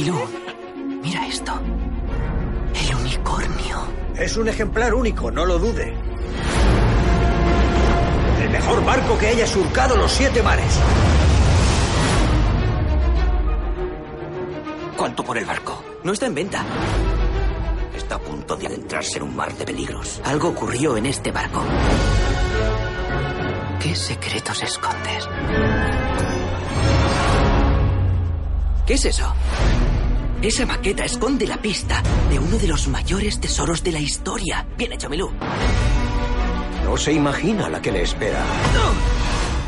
Milú, mira esto. El unicornio. Es un ejemplar único, no lo dude. El mejor barco que haya surcado los siete mares. ¿Cuánto por el barco? No está en venta. Está a punto de adentrarse en un mar de peligros. Algo ocurrió en este barco. ¿Qué secretos escondes? ¿Qué es eso? Esa maqueta esconde la pista de uno de los mayores tesoros de la historia. Bien hecho, Milú. No se imagina la que le espera.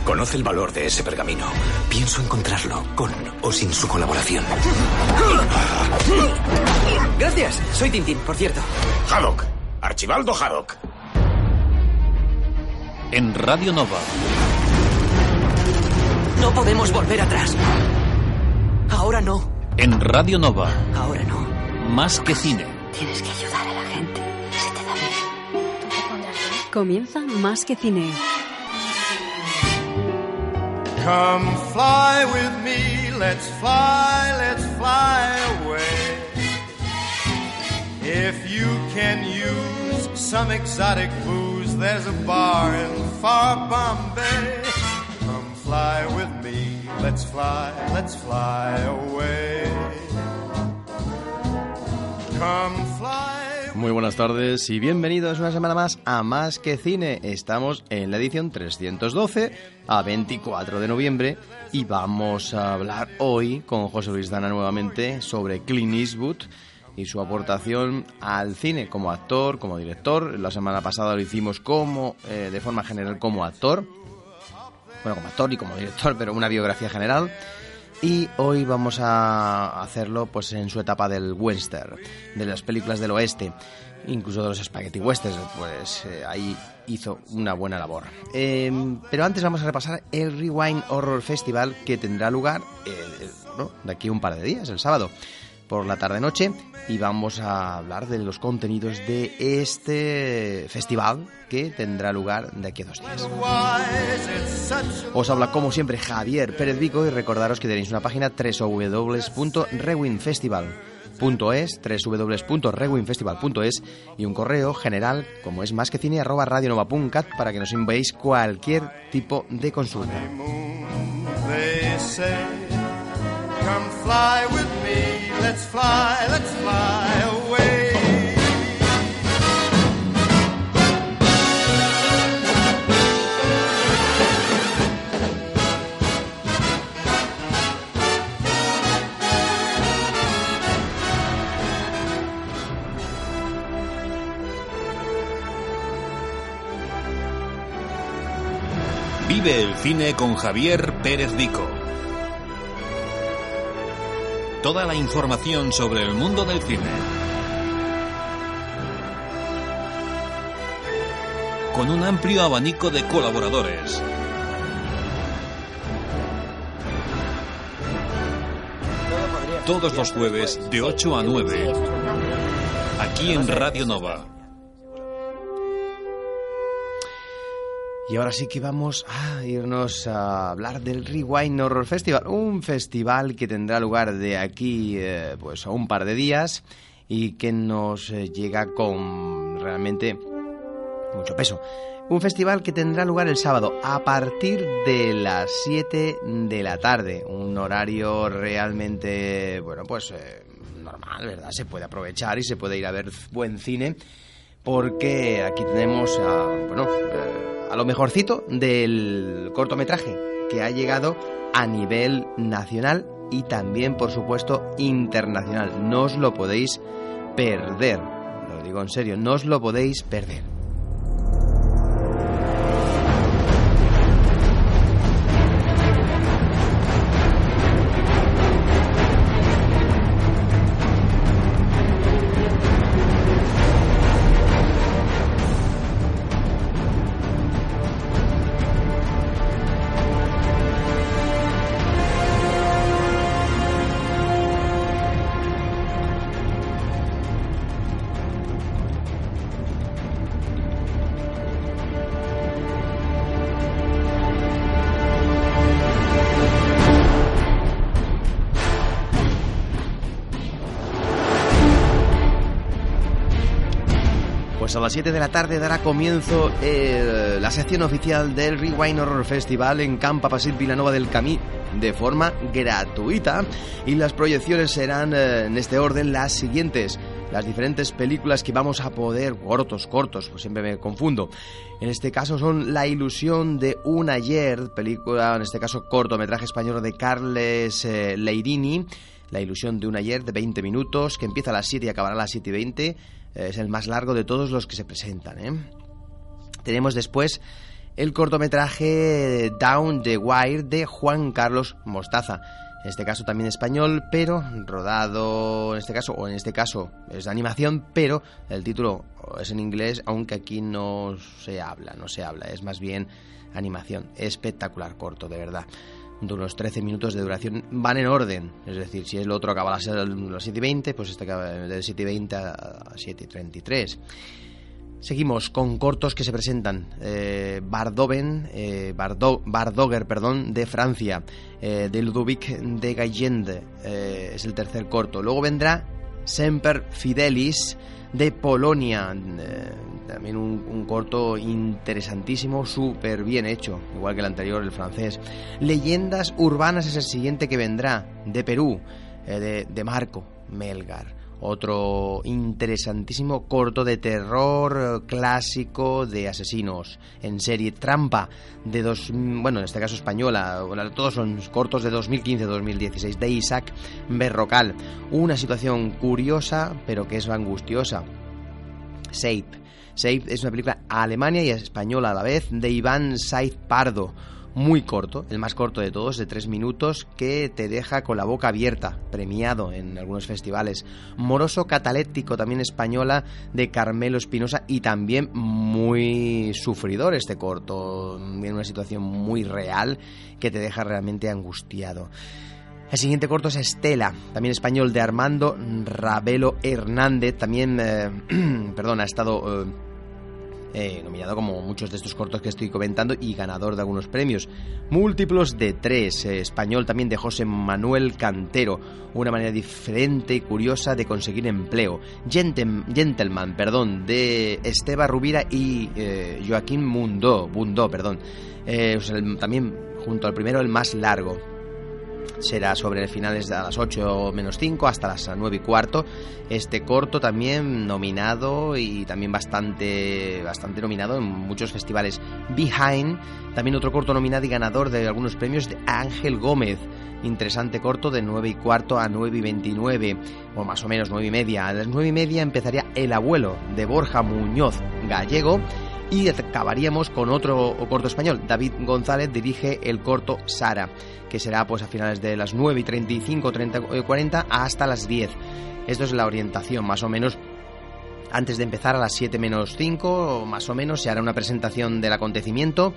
Conoce el valor de ese pergamino. Pienso encontrarlo, con o sin su colaboración. Gracias. Soy Tintín, por cierto. Haddock. Archibaldo Haddock. En Radio Nova. No podemos volver atrás. Ahora no. En Radio Nova. Ahora no. Más que cine. Tienes que ayudar a la gente. Se te da bien. ¿Tú te pondrás bien? Comienza Más que cine. Come fly with me, let's fly, let's fly away. If you can use some exotic booze, there's a bar in far Bombay. Come fly with me, let's fly, let's fly away. Muy buenas tardes y bienvenidos una semana más a Más que Cine. Estamos en la edición 312 a 24 de noviembre y vamos a hablar hoy con José Luis Dana nuevamente sobre Clint Eastwood y su aportación al cine como actor, como director. La semana pasada lo hicimos como, eh, de forma general, como actor. Bueno, como actor y como director, pero una biografía general. Y hoy vamos a hacerlo pues en su etapa del western, de las películas del oeste, incluso de los spaghetti westerns, pues eh, ahí hizo una buena labor. Eh, pero antes vamos a repasar el Rewind Horror Festival que tendrá lugar eh, ¿no? de aquí a un par de días, el sábado por la tarde-noche y vamos a hablar de los contenidos de este festival que tendrá lugar de aquí a dos días. Os habla como siempre Javier Pérez Vico y recordaros que tenéis una página www.rewinfestival.es www.rewinfestival.es y un correo general como es más que cine arroba radionova.cat para que nos enviéis cualquier tipo de consulta. Come fly with me, let's fly, let's fly away. Vive el cine con Javier Pérez Vico. Toda la información sobre el mundo del cine. Con un amplio abanico de colaboradores. Todos los jueves de 8 a 9. Aquí en Radio Nova. Y ahora sí que vamos a irnos a hablar del Rewind Horror Festival, un festival que tendrá lugar de aquí eh, pues a un par de días y que nos eh, llega con realmente mucho peso. Un festival que tendrá lugar el sábado a partir de las 7 de la tarde, un horario realmente, bueno, pues eh, normal, ¿verdad? Se puede aprovechar y se puede ir a ver buen cine porque aquí tenemos a, bueno, a lo mejorcito del cortometraje que ha llegado a nivel nacional y también, por supuesto, internacional. No os lo podéis perder. Lo digo en serio, no os lo podéis perder. A las 7 de la tarde dará comienzo eh, la sección oficial del Rewind Horror Festival en Campa Pasit Vilanova del Camí de forma gratuita y las proyecciones serán eh, en este orden las siguientes las diferentes películas que vamos a poder, cortos, cortos, pues siempre me confundo. En este caso son La ilusión de un ayer, película, en este caso cortometraje español de Carles eh, Leirini, La ilusión de un ayer de 20 minutos, que empieza a las 7 y acabará a las 7 y 20. Eh, es el más largo de todos los que se presentan. ¿eh? Tenemos después el cortometraje Down the Wire de Juan Carlos Mostaza en este caso también español, pero rodado en este caso, o en este caso es de animación, pero el título es en inglés, aunque aquí no se habla, no se habla, es más bien animación. Espectacular, corto, de verdad. De unos 13 minutos de duración van en orden, es decir, si el otro acaba a las 7 y 20, pues este acaba de 7 y 20 a 7 y 33. Seguimos con cortos que se presentan. Eh, Bardoven, eh, Bardoger, perdón, de Francia, eh, de Ludovic de Gallende, eh, es el tercer corto. Luego vendrá Semper Fidelis de Polonia, también un, corto interesantísimo, súper bien hecho, igual que el anterior, el francés. Leyendas urbanas es el siguiente que vendrá, de Perú, de, de Marco Melgar otro interesantísimo corto de terror eh, clásico de asesinos en serie. Trampa de dos bueno en este caso española todos son cortos de 2015-2016 de Isaac Berrocal. Una situación curiosa pero que es angustiosa. Safe Safe es una película alemania y española a la vez de Iván Saiz Pardo muy corto, el más corto de todos, de tres minutos, que te deja con la boca abierta, premiado en algunos festivales. Moroso cataléptico, también española, de Carmelo Espinosa, y también muy sufridor este corto, en una situación muy real que te deja realmente angustiado. El siguiente corto es Estela, también español de Armando Ravelo Hernández, también, eh, perdón, ha estado... Eh, eh, nominado como muchos de estos cortos que estoy comentando y ganador de algunos premios. Múltiplos de tres, eh, español también de José Manuel Cantero, una manera diferente y curiosa de conseguir empleo. Gentleman, perdón, de Esteba Rubira y eh, Joaquín Mundo, Bundó, perdón. también junto al primero el más largo, será sobre finales de las 8 menos 5 hasta las 9 y cuarto. Este corto también nominado y también bastante, bastante nominado en muchos festivales. Behind, también otro corto nominado y ganador de algunos premios de Ángel Gómez. Interesante corto de 9 y cuarto a 9 y 29, o más o menos 9 y media. A las 9 y media empezaría El abuelo de Borja Muñoz Gallego y acabaríamos con otro corto español. David González dirige el corto Sara, que será pues a finales de las 9 y 35, 30, 40 hasta las 10. Esto es la orientación, más o menos. Antes de empezar a las 7 menos 5, más o menos, se hará una presentación del acontecimiento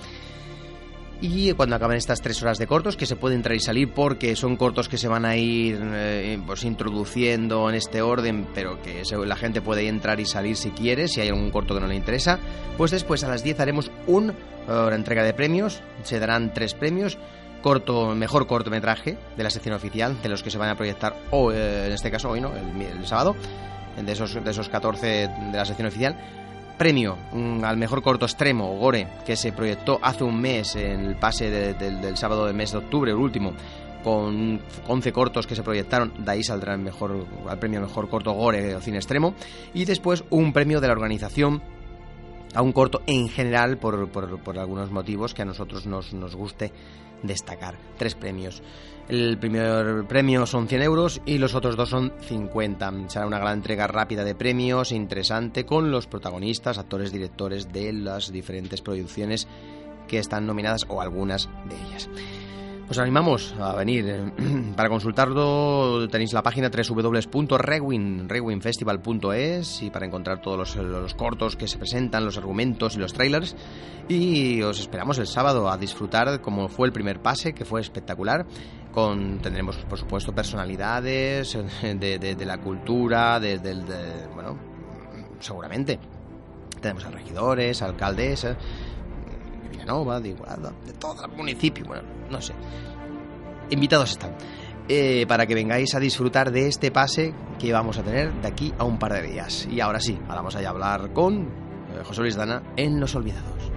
y cuando acaben estas tres horas de cortos, que se pueden entrar y salir porque son cortos que se van a ir eh, pues introduciendo en este orden, pero que la gente puede entrar y salir si quiere, si hay algún corto que no le interesa, pues después a las 10 haremos una uh, entrega de premios, se darán tres premios, corto, mejor cortometraje de la sección oficial, de los que se van a proyectar, o eh, en este caso hoy, ¿no? El, el sábado, de esos, de esos 14 de la sección oficial premio al mejor corto extremo, Gore, que se proyectó hace un mes en el pase del sábado del mes de octubre, el último, con 11 cortos que se proyectaron, de ahí saldrá el mejor, al premio mejor corto Gore o cine extremo, y después un premio de la organización a un corto en general por, por, algunos motivos que a nosotros nos, nos guste destacar. Tres premios. El primer premio son 100 euros y los otros dos son 50. Será una gran entrega rápida de premios, interesante, con los protagonistas, actores, directores de las diferentes producciones que están nominadas o algunas de ellas. Os animamos a venir. Para consultarlo tenéis la página www.rewinfestival.es y para encontrar todos los, cortos que se presentan, los argumentos y los trailers. Y os esperamos el sábado a disfrutar como fue el primer pase, que fue espectacular. Con, tendremos, por supuesto, personalidades de, la cultura, de, bueno, seguramente. Tenemos a regidores, alcaldes Villanova, de Igualada, de todo el municipio, bueno, no sé. Invitados están. Eh, para que vengáis a disfrutar de este pase que vamos a tener de aquí a un par de días. Y ahora sí, vamos a hablar con eh, José Luis Dana en Los Olvidados.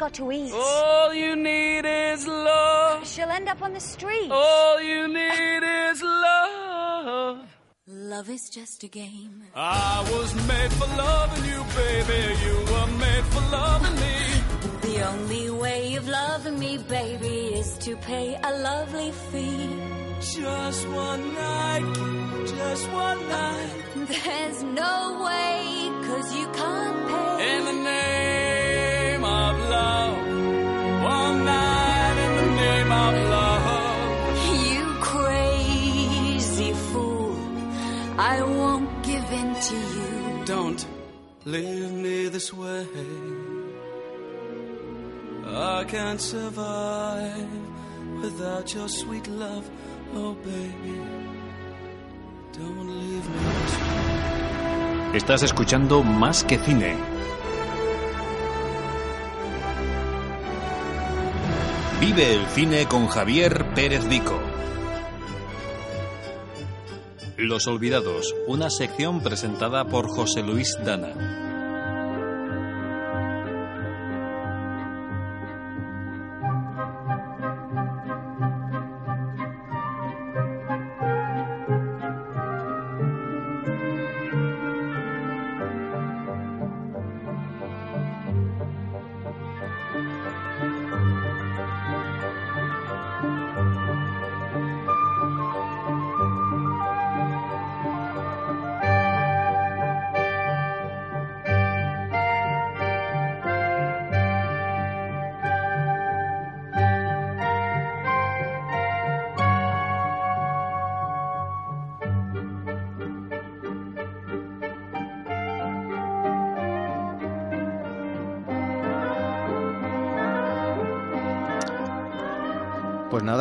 Got to eat. All you need is love. She'll end up on the street. All you need is love. Love is just a game. I was made for loving you, baby. You were made for loving me. The only way of loving me, baby, is to pay a lovely fee. Just one night, just one night. There's no way, cause you can't I won't give in to you. Don't leave me this way. I can't survive without your sweet love. Oh, baby. Don't leave me this way. Estás escuchando Más que Cine. Vive el cine con Javier Pérez Vico. Los Olvidados, una sección presentada por José Luis Dana.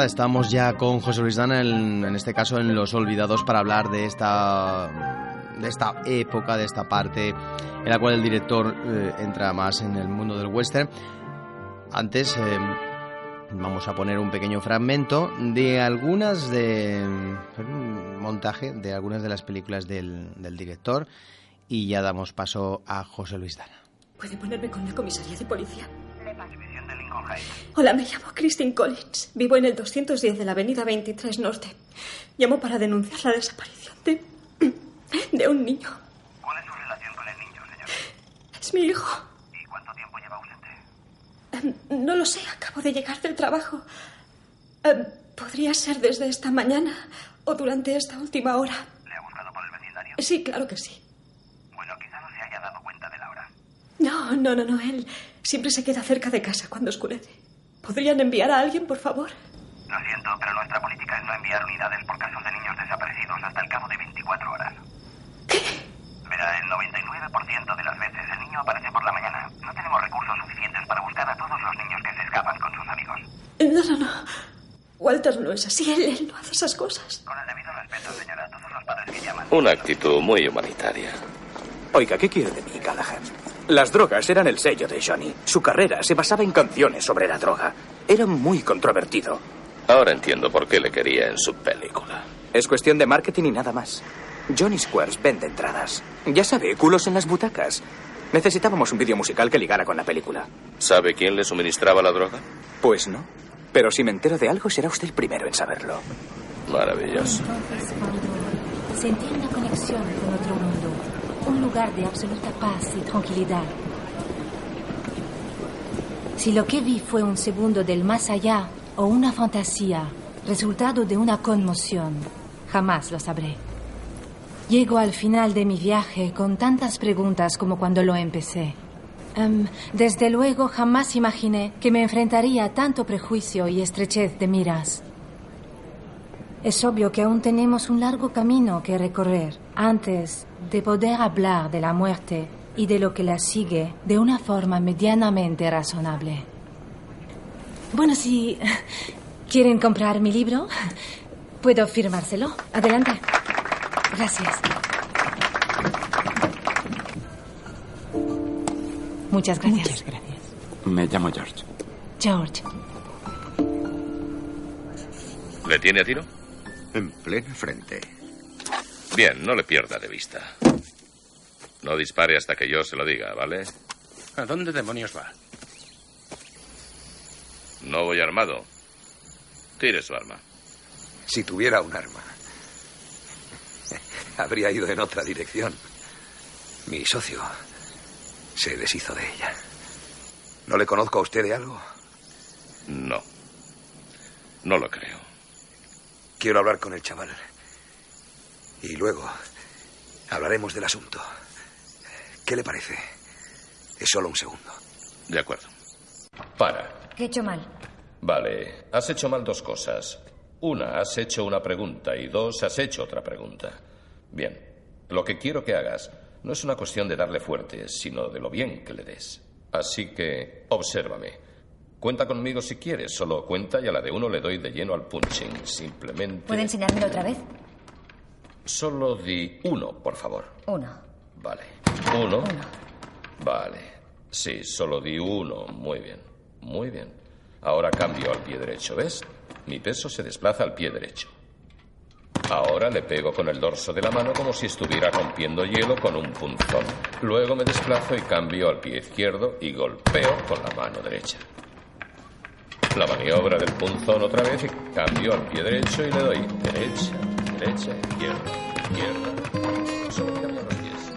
Estamos ya con José Luis Dana, en, en este caso en Los Olvidados, para hablar de esta, de esta época, de esta parte en la cual el director eh, entra más en el mundo del western. Antes eh, vamos a poner un pequeño fragmento de algunas de un montaje de algunas de las películas del, del director y ya damos paso a José Luis Dana. ¿Puede ponerme con la comisaría de policía? Hola, me llamo Christine Collins. Vivo en el 210 de la avenida 23 Norte. Llamo para denunciar la desaparición de. de un niño. ¿Cuál es su relación con el niño, señor? Es mi hijo. ¿Y cuánto tiempo lleva ausente? Eh, No lo sé, acabo de llegar del trabajo. Eh, Podría ser desde esta mañana o durante esta última hora. ¿Le ha buscado por el vecindario? Sí, claro que sí. Bueno, quizá no se haya dado cuenta de la hora. No, no, no, no. Él siempre se queda cerca de casa cuando oscurece. ¿Podrían enviar a alguien, por favor? Lo siento, pero nuestra política es no enviar unidades por casos de niños desaparecidos hasta el cabo de 24 horas. ¿Qué? Verá, el 99% de las veces el niño aparece por la mañana. No tenemos recursos suficientes para buscar a todos los niños que se escapan con sus amigos. No, no, no. Walter no es así. Él, él no hace esas cosas. Con el debido respeto, señora, todos los padres que llaman. Una actitud muy humanitaria. Oiga, ¿qué quiere de mí, Callahan? Las drogas eran el sello de Johnny. Su carrera se basaba en canciones sobre la droga. Era muy controvertido. Ahora entiendo por qué le quería en su película. Es cuestión de marketing y nada más. Johnny Squares vende entradas. Ya sabe, culos en las butacas. Necesitábamos un vídeo musical que ligara con la película. ¿Sabe quién le suministraba la droga? Pues no. Pero si me entero de algo, será usted el primero en saberlo. Maravilloso. Entonces, cuando sentí una conexión con otro mundo, un lugar de absoluta paz y tranquilidad. Si lo que vi fue un segundo del más allá o una fantasía, resultado de una conmoción, jamás lo sabré. Llego al final de mi viaje con tantas preguntas como cuando lo empecé. Em, desde luego jamás imaginé que me enfrentaría a tanto prejuicio y estrechez de miras. Es obvio que aún tenemos un largo camino que recorrer antes de poder hablar de la muerte y de lo que la sigue de una forma medianamente razonable. Bueno, si quieren comprar mi libro, puedo firmárselo. Adelante. Gracias. Muchas gracias. Muchas gracias. Me llamo George. George. ¿Le tiene a tiro? En plena frente. Bien, no le pierda de vista. No dispare hasta que yo se lo diga, ¿vale? ¿A dónde demonios va? No voy armado. Tire su arma. Si tuviera un arma, habría ido en otra dirección. Mi socio se deshizo de ella. ¿No le conozco a usted de algo? No. No lo creo. Quiero hablar con el chaval. Y luego hablaremos del asunto. ¿Qué le parece? Es solo un segundo. De acuerdo. Para. ¿Qué he hecho mal? Vale, has hecho mal dos cosas. Una, has hecho una pregunta y dos, has hecho otra pregunta. Bien, lo que quiero que hagas no es una cuestión de darle fuerte, sino de lo bien que le des. Así que, obsérvame. Cuenta conmigo si quieres, solo cuenta y a la de uno le doy de lleno al punching. Simplemente. ¿Puede enseñármelo otra vez? Solo di uno, por favor. Uno. Vale. ¿Uno? Vale. Sí, solo di uno. Muy bien. Muy bien. Ahora cambio al pie derecho, ¿ves? Mi peso se desplaza al pie derecho. Ahora le pego con el dorso de la mano como si estuviera rompiendo hielo con un punzón. Luego me desplazo y cambio al pie izquierdo y golpeo con la mano derecha. La maniobra del punzón otra vez y cambio al pie derecho y le doy derecha, derecha, izquierda, izquierda. Solo pies.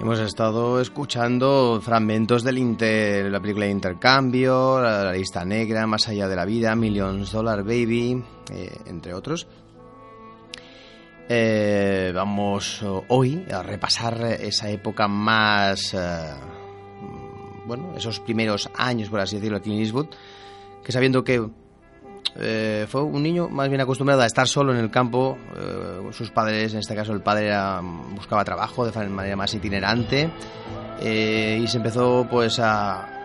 Hemos estado escuchando fragmentos inter, la película de Intercambio, la, la lista negra, Más allá de la vida, Millions Dollar Baby, eh, entre otros. Eh, vamos oh, hoy a repasar esa época más, eh, bueno, esos primeros años, por así decirlo, de Clint Eastwood, que sabiendo que eh, fue un niño más bien acostumbrado a estar solo en el campo. eh, sus padres, en este caso el padre buscaba trabajo de manera más itinerante eh, y se empezó pues a,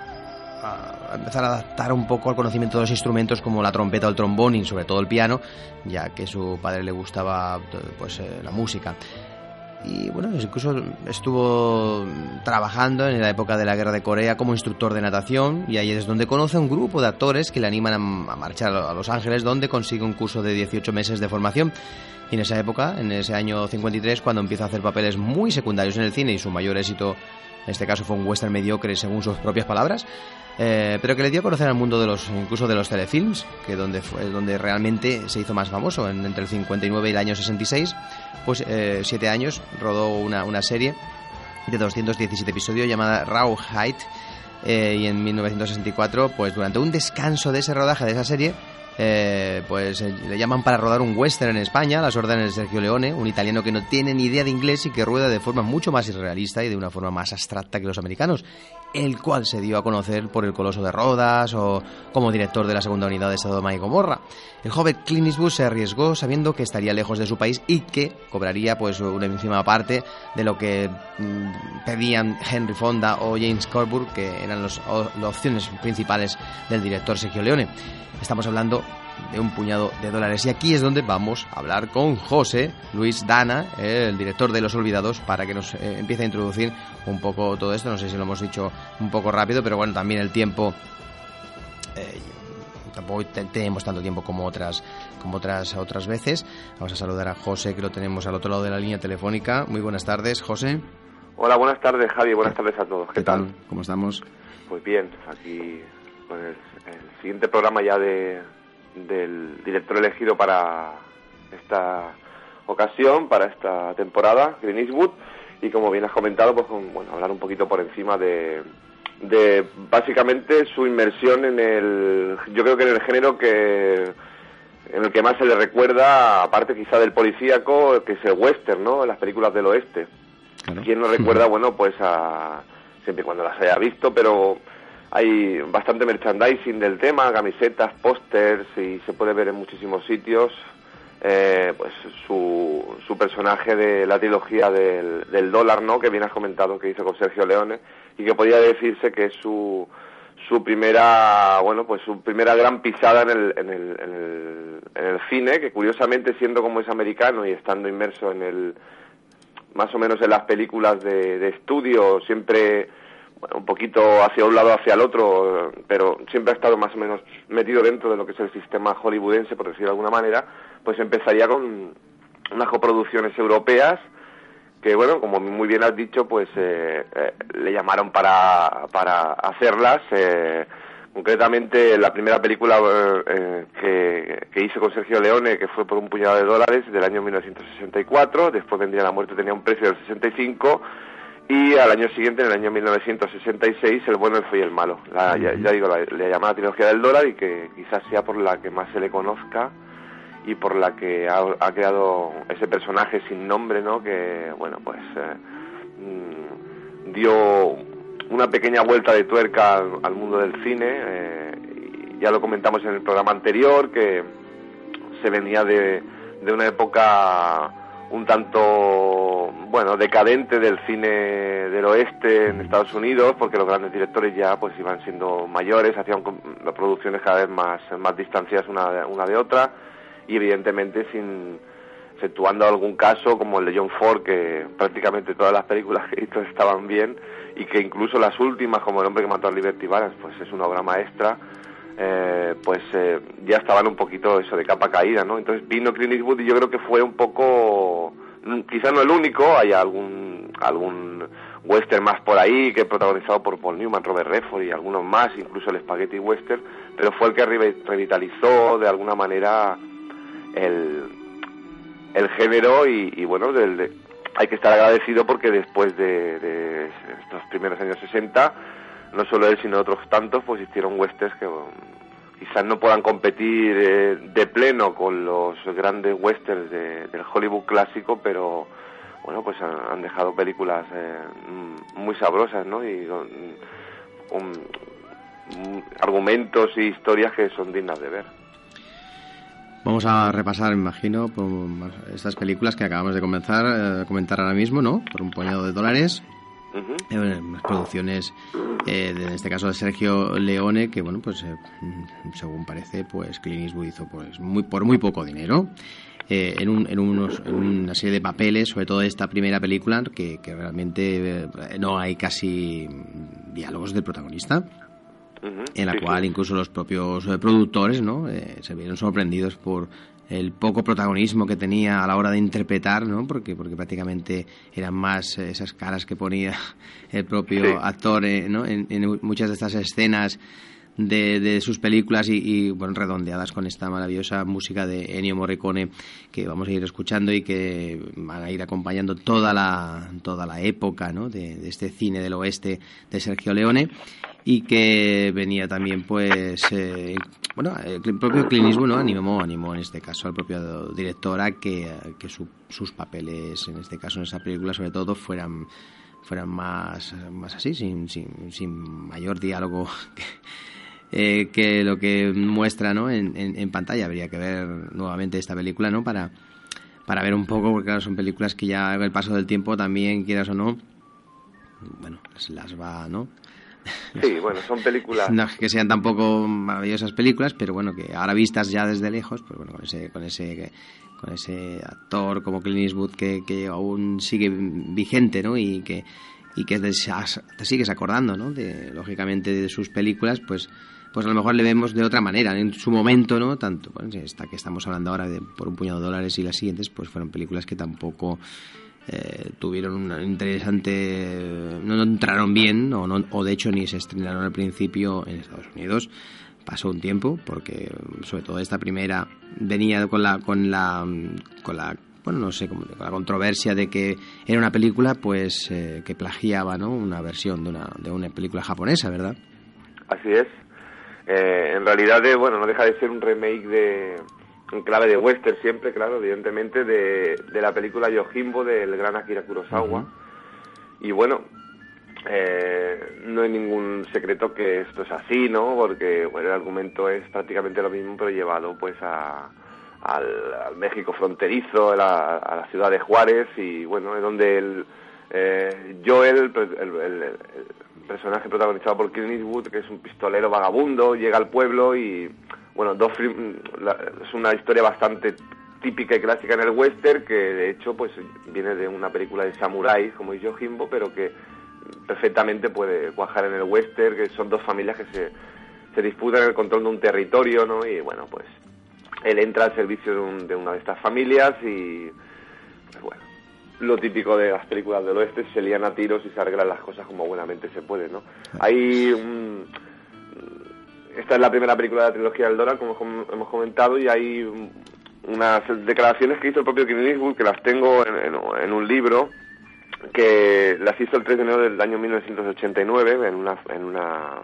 empezar a adaptar un poco al conocimiento de los instrumentos como la trompeta o el trombón y sobre todo el piano, ya que su padre le gustaba pues eh, la música. Y bueno, incluso estuvo trabajando en la época de la guerra de Corea como instructor de natación y ahí es donde conoce a un grupo de actores que le animan a marchar a Los Ángeles donde consigue un curso de 18 meses de formación. Y en esa época, en ese año 53, cuando empieza a hacer papeles muy secundarios en el cine y su mayor éxito en este caso fue un western mediocre según sus propias palabras, eh, pero que le dio a conocer al mundo de los incluso de los telefilms, que donde fue donde realmente se hizo más famoso en- entre el 59 y el año 66, pues eh, siete años rodó una, una serie de 217 episodios llamada Rawhide eh, y en 1964 pues durante un descanso de ese rodaje de esa serie eh, pues eh, le llaman para rodar un western en España, las órdenes de Sergio Leone, un italiano que no tiene ni idea de inglés y que rueda de forma mucho más irrealista y de una forma más abstracta que los americanos, el cual se dio a conocer por El Coloso de Rodas o como director de la segunda unidad de Sodoma y Gomorra. El joven Clint se arriesgó sabiendo que estaría lejos de su país y que cobraría pues una ínfima parte de lo que mm, pedían Henry Fonda o James Coburn, que eran los- las opciones principales del director Sergio Leone. Estamos hablando de un puñado de dólares. Y aquí es donde vamos a hablar con José Luis Dana, el director de Los Olvidados, para que nos eh, empiece a introducir un poco todo esto. No sé si lo hemos dicho un poco rápido, pero bueno, también el tiempo. eh, tampoco te- tenemos tanto tiempo como otras como otras otras veces. Vamos a saludar a José, que lo tenemos al otro lado de la línea telefónica. Muy buenas tardes, José. Hola, buenas tardes, Javi. Buenas tardes a todos. ¿Qué, tal? ¿Cómo estamos? Pues bien, aquí con el, el siguiente programa ya de, del director elegido para esta ocasión, para esta temporada, Green Eastwood. Y como bien has comentado, pues con, bueno, hablar un poquito por encima de, de básicamente su inmersión en el, yo creo que en el género que en el que más se le recuerda, aparte quizá del policíaco, que es el western, ¿no? Las películas del oeste. ¿Quién no recuerda, bueno, pues a siempre y cuando las haya visto, pero hay bastante merchandising del tema, camisetas, pósters y se puede ver en muchísimos sitios eh, pues su, su personaje de la trilogía del, del dólar, ¿no? Que bien has comentado que hizo con Sergio Leone y que podría decirse que es su su primera bueno pues su primera gran pisada en el, en el, en el, en el cine que curiosamente siendo como es americano y estando inmerso en el más o menos en las películas de, de estudio siempre un poquito hacia un lado hacia el otro pero siempre ha estado más o menos metido dentro de lo que es el sistema hollywoodense por decirlo de alguna manera pues empezaría con unas coproducciones europeas que bueno, como muy bien has dicho, pues eh, eh, le llamaron para, para hacerlas. Eh, concretamente, la primera película eh, que, que hice con Sergio Leone, que fue por un puñado de dólares, del año 1964. Después vendría La muerte, tenía un precio del 65. Y al año siguiente, en el año 1966, El bueno, el feo y el malo. La, ya, ya digo, la, la trilogía del dólar y que quizás sea por la que más se le conozca y por la que ha, ha creado ese personaje sin nombre, ¿no? Que, bueno, pues eh, mm, dio una pequeña vuelta de tuerca al, al mundo del cine. eh, y ya lo comentamos en el programa anterior, que se venía de, de una época un tanto, bueno, decadente del cine del oeste en Estados Unidos, porque los grandes directores ya pues iban siendo mayores, hacían producciones cada vez más, más distanciadas una de, una de otra y evidentemente sin exceptuando algún caso como el de John Ford que prácticamente todas las películas que hizo estaban bien y que incluso las últimas como El hombre que mató a Liberty Balance pues es una obra maestra eh, pues eh, ya estaban un poquito eso de capa caída no entonces vino Clint Eastwood y yo creo que fue un poco mm, quizás no el único hay algún algún western más por ahí que protagonizado por Paul Newman, Robert Redford y algunos más, incluso el Spaghetti Western, pero fue el que revi- revitalizó de alguna manera el, el género y, bueno, del- de- hay que estar agradecido porque después de, de estos primeros años 60, no solo él sino otros tantos, pues hicieron westerns que um, quizás no puedan competir eh, de pleno con los grandes westerns de- del Hollywood clásico, pero bueno, pues han, han dejado películas eh, mm, muy sabrosas, ¿no? Y mm, argumentos y historias que son dignas de ver. Vamos a repasar, imagino, estas películas que acabamos de comenzar, eh, comentar ahora mismo, ¿no? Por un puñado de dólares. Bueno, unas producciones, eh, de- en este caso de Sergio Leone, que bueno, pues eh, según parece, pues Clint Eastwood hizo pues, muy, por muy poco dinero. eh, en, un- en unos, en una serie de papeles, sobre todo esta primera película, que, que realmente no hay casi diálogos del protagonista en la sí, cual incluso los propios productores ¿no? Eh, se vieron sorprendidos por el poco protagonismo que tenía a la hora de interpretar, ¿no? porque, porque prácticamente eran más eh, esas caras que ponía el propio Sí. actor eh, ¿no? en, en muchas de estas escenas de, de sus películas y, y, bueno, redondeadas con esta maravillosa música de Ennio Morricone que vamos a ir escuchando y que van a ir acompañando toda la, toda la época ¿no? de, de este cine del oeste de Sergio Leone y que venía también pues eh, bueno el propio Clint Eastwood ¿no? animó animó en este caso al propio director a que, que su- sus papeles en este caso en esa película sobre todo fueran fueran más, más así sin, sin, sin mayor diálogo que, eh, que lo que muestra ¿no? en, en, pantalla habría que ver nuevamente esta película no para para ver un poco porque son películas que ya el paso del tiempo también quieras o no bueno las va no Sí, bueno, son películas. no es que sean tampoco maravillosas películas, pero bueno, que ahora vistas ya desde lejos, pues bueno, con ese, con ese, con ese actor como Clint Eastwood que, que aún sigue vigente, ¿no? Y que, y que te, te sigues acordando, ¿no? De, lógicamente de sus películas, pues pues a lo mejor le vemos de otra manera. En su momento, ¿no? Tanto, bueno, esta que estamos hablando ahora de por un puñado de dólares y las siguientes, pues fueron películas que tampoco eh, tuvieron una interesante no, no entraron bien o, no, o de hecho ni se estrenaron al principio en Estados Unidos. Pasó un tiempo porque sobre todo esta primera venía con la con la con la bueno no sé con la controversia de que era una película pues eh, que plagiaba no una versión de una de una película japonesa verdad Así es. Eh, en realidad, eh, bueno, no deja de ser un remake de en clave de western siempre, claro, evidentemente, de, de la película Yojimbo del gran Akira Kurosawa. Y bueno, eh, no hay ningún secreto que esto es así, ¿no? Porque bueno, el argumento es prácticamente lo mismo, pero llevado pues a, al, al México fronterizo, a la, a la ciudad de Juárez y bueno, es donde el, eh, Joel, el, el- el- el personaje protagonizado por Clint Eastwood, que es un pistolero vagabundo, llega al pueblo y bueno, dos la- es una historia bastante típica y clásica en el western que de hecho pues viene de una película de samuráis como es Yojimbo, pero que perfectamente puede cuajar en el western, que son dos familias que se, se disputan el control de un territorio, ¿no? Y bueno, pues él entra al servicio de, un- de una de estas familias y pues bueno, lo típico de las películas del oeste, se lían a tiros y se arreglan las cosas como buenamente se puede, ¿no? Hay un- esta es la primera película de la trilogía del dólar, como com- hemos comentado, y hay un- unas declaraciones que hizo el propio Clint Eastwood, que las tengo en, en- en un libro, que las hizo el 3 de enero del año 1989 en una, en una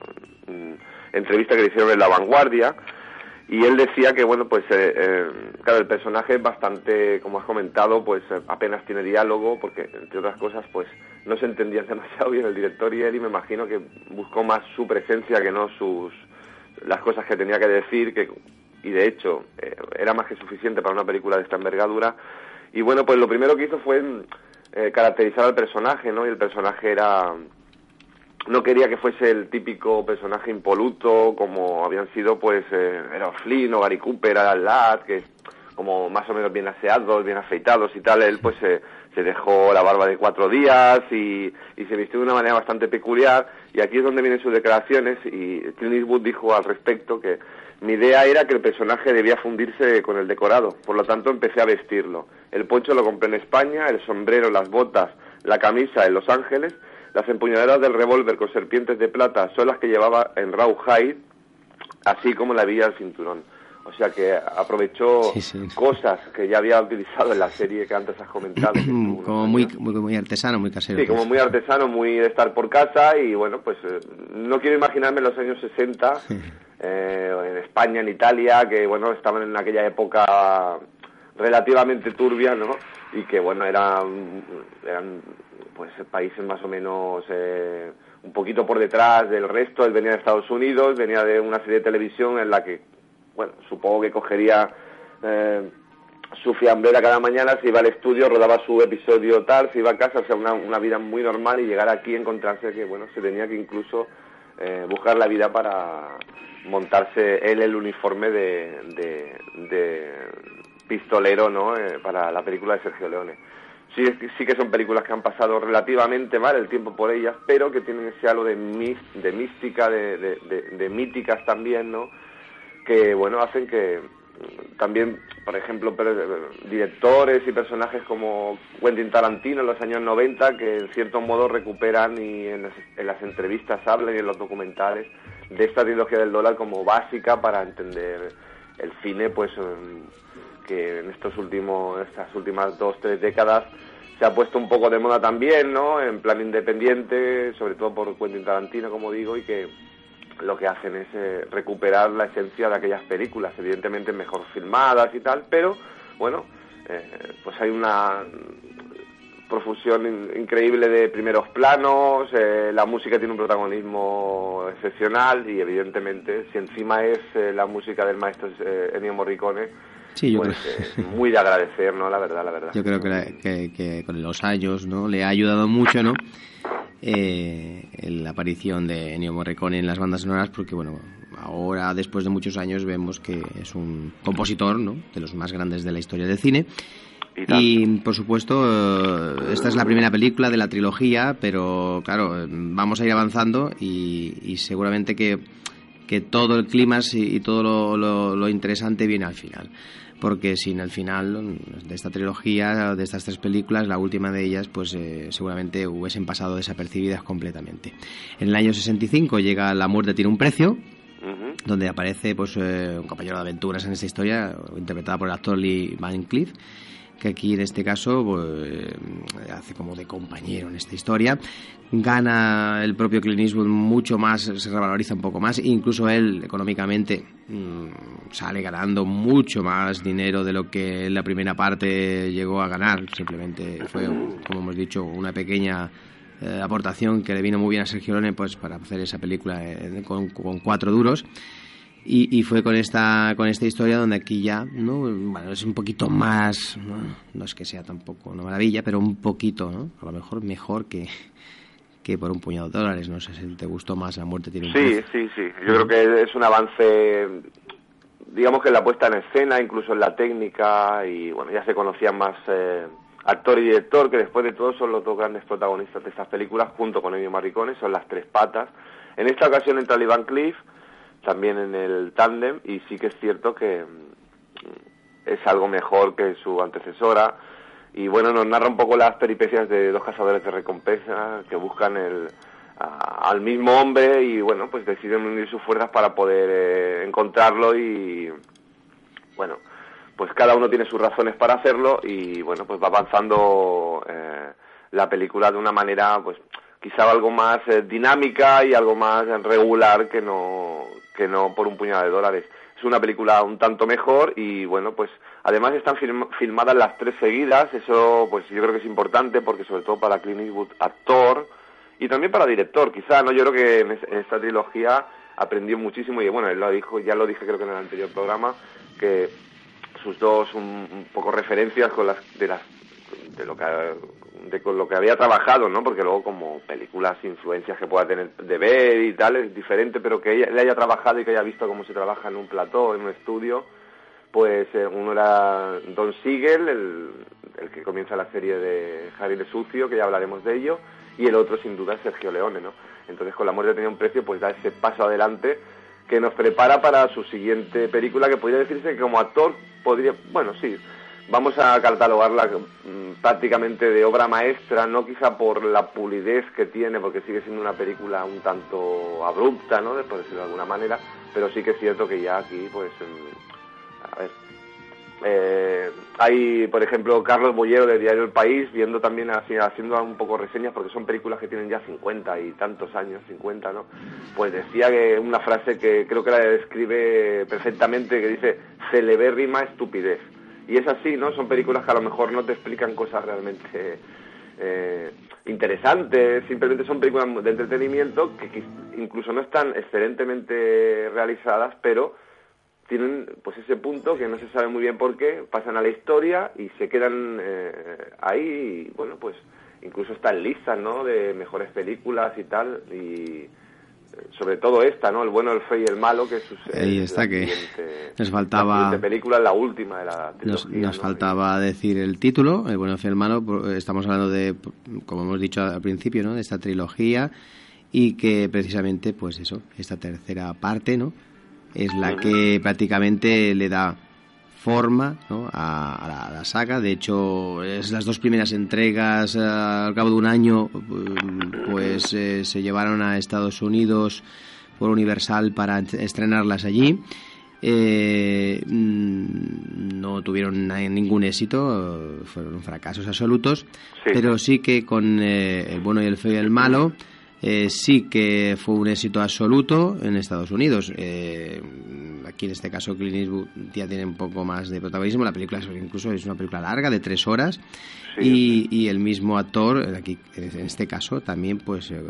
mm, entrevista que le hicieron en La Vanguardia, y él decía que, bueno, pues, eh, eh, claro, el personaje es bastante, como has comentado, pues eh, apenas tiene diálogo, porque, entre otras cosas, pues, no se entendían demasiado bien el director y él, y me imagino que buscó más su presencia que no sus las cosas que tenía que decir, que y de hecho eh, era más que suficiente para una película de esta envergadura. Y bueno, pues lo primero que hizo fue mm, eh, caracterizar al personaje, ¿no? Y el personaje era no quería que fuese el típico personaje impoluto como habían sido pues eh, era Flynn o Gary Cooper, Alan Ladd, que como más o menos bien aseados, bien afeitados y tal, él pues se dejó la barba de cuatro días y, y se vistió de una manera bastante peculiar. Y aquí es donde vienen sus declaraciones y Clint Eastwood dijo al respecto que mi idea era que el personaje debía fundirse con el decorado, por lo tanto empecé a vestirlo. El poncho lo compré en España, el sombrero, las botas, la camisa en Los Ángeles, las empuñaderas del revólver con serpientes de plata son las que llevaba en Rawhide, así como la villa al cinturón. O sea que aprovechó cosas que ya había utilizado en la serie que antes has comentado. como muy, muy, muy artesano, muy casero. Sí, como muy artesano, muy de estar por casa y bueno, pues eh, no quiero imaginarme los años 60 eh, en España, en Italia, que bueno, estaban en aquella época relativamente turbia, ¿no? Y que bueno, eran, eran pues países más o menos eh, un poquito por detrás del resto. Él venía de Estados Unidos, venía de una serie de televisión en la que, bueno, supongo que cogería... Eh, su fiambrera cada mañana, se iba al estudio, rodaba su episodio tal, se iba a casa, o sea, una, una vida muy normal y llegar aquí y encontrarse que, bueno, se tenía que incluso eh, buscar la vida para montarse él el uniforme de, de, de pistolero, ¿no?, eh, para la película de Sergio Leone. Sí, sí que son películas que han pasado relativamente mal el tiempo por ellas, pero que tienen ese halo de, mística, de, míticas también, ¿no?, que, bueno, hacen que también, por ejemplo, per- directores y personajes como Quentin Tarantino en los años 90, que en cierto modo recuperan y en las, en las entrevistas hablan y en los documentales de esta trilogía del dólar como básica para entender el cine, pues que en estos últimos, estas últimas dos, tres décadas se ha puesto un poco de moda también, ¿no? En plan independiente, sobre todo por Quentin Tarantino, como digo, y que lo que hacen es eh, recuperar la esencia de aquellas películas, evidentemente mejor filmadas y tal, pero bueno, eh, pues hay una profusión in- increíble de primeros planos, eh, la música tiene un protagonismo excepcional y evidentemente si encima es eh, la música del maestro eh, Ennio Morricone, Sí, yo pues creo- eh, muy de agradecer, ¿no? La verdad, la verdad. Yo creo que, la- que- que con los años no le ha ayudado mucho, ¿no? Eh, la aparición de Ennio Morricone en las bandas sonoras, porque bueno, ahora después de muchos años vemos que es un compositor, ¿no? De los más grandes de la historia del cine. Y por supuesto, eh, esta es la primera película de la trilogía, pero claro, eh, vamos a ir avanzando y, y seguramente que, que todo el clima y, todo lo, lo- lo interesante viene al final. Porque sin el final de esta trilogía, de estas tres películas, la última de ellas, pues eh, seguramente hubiesen pasado desapercibidas completamente. En el año 65 llega La muerte tiene un precio, donde aparece pues eh, un compañero de aventuras en esta historia, interpretada por el actor Lee Van Cleef, que aquí en este caso pues, hace como de compañero en esta historia. Gana el propio Clint mucho más, se revaloriza un poco más, incluso él económicamente mm, sale ganando mucho más dinero de lo que en la primera parte llegó a ganar. Simplemente fue, como hemos dicho, una pequeña eh, aportación que le vino muy bien a Sergio Leone pues, para hacer esa película eh, con cuatro duros. Y, y, fue con esta con esta historia donde aquí ya no bueno es un poquito más no, no es que sea tampoco una maravilla pero un poquito no a lo mejor mejor que que por un puñado de dólares. No sé si te gustó más la muerte tiene un sí sí sí. Yo creo que es un avance digamos que en la puesta en escena incluso en la técnica y bueno ya se conocían más eh, actor y director que después de todo son los dos grandes protagonistas de estas películas junto con Ennio Morricone son las tres patas. En esta ocasión entra Van Cleef también en el tándem y sí que es cierto que mm, es algo mejor que su antecesora. Y bueno nos narra un poco las peripecias de dos cazadores de recompensa que buscan el a, al mismo hombre y bueno pues deciden unir sus fuerzas para poder eh, encontrarlo y bueno pues cada uno tiene sus razones para hacerlo y bueno pues va avanzando eh, la película de una manera pues quizá algo más eh, dinámica y algo más regular que no que no por un puñado de dólares. Es una película un tanto mejor y bueno, pues además están film filmadas las tres seguidas, eso pues yo creo que es importante porque sobre todo para Clint Eastwood, actor y también para director, quizá, ¿no? Yo creo que en esta trilogía aprendió muchísimo y bueno, él lo dijo, ya lo dije creo que en el anterior programa, que sus dos un, un poco referencias con las de las de lo que de con lo que había trabajado, ¿no? Porque luego como películas, influencias que pueda tener de ver y tal, es diferente, pero que ella, le haya trabajado y que haya visto cómo se trabaja en un plató, en un estudio, pues eh, uno era Don Siegel, el, el que comienza la serie de Harry de Sucio, que ya hablaremos de ello, y el otro sin duda es Sergio Leone, ¿no? Entonces con La muerte tenía un precio, pues da ese paso adelante que nos prepara para su siguiente película, que podría decirse que como actor podría, bueno, sí, vamos a catalogarla mm, prácticamente de obra maestra, no quizá por la pulidez que tiene, porque sigue siendo una película un tanto abrupta, ¿no? por decirlo de alguna manera, pero sí que es cierto que ya aquí, pues, mm, a ver, eh, hay, por ejemplo, Carlos Bollero de Diario El País, viendo también, haciendo un poco reseñas, porque son películas que tienen ya 50 y tantos años, 50, ¿no? Pues decía que una frase que creo que la describe perfectamente, que dice, celebérrima estupidez y es así, ¿no? Son películas que a lo mejor no te explican cosas realmente eh, interesantes, simplemente son películas de entretenimiento que incluso no están excelentemente realizadas, pero tienen pues ese punto que no se sabe muy bien por qué, pasan a la historia y se quedan eh, ahí, y, bueno, pues incluso están listas, ¿no? De mejores películas y tal, y sobre todo esta, ¿no? El bueno, el feo y el malo, que es, Ahí está, que nos faltaba... La película, la última de la Nos, nos faltaba decir el título, el bueno, el feo y el malo, estamos hablando de, como hemos dicho al principio, ¿no? De esta trilogía y que precisamente, pues eso, esta tercera parte, ¿no? Es la que prácticamente le da forma ¿no? a, a, la, a, la, saga. De hecho, es las dos primeras entregas eh, al cabo de un año, pues eh, se llevaron a Estados Unidos por Universal para estrenarlas allí. Eh, no tuvieron ningún éxito, fueron fracasos absolutos, sí. pero sí que con eh, El bueno y el feo y el malo eh, sí que fue un éxito absoluto en Estados Unidos. Eh, aquí en este caso Clint Eastwood ya tiene un poco más de protagonismo. La película es, incluso es una película larga de tres horas sí. y, y, el mismo actor, aquí en este caso también pues eh,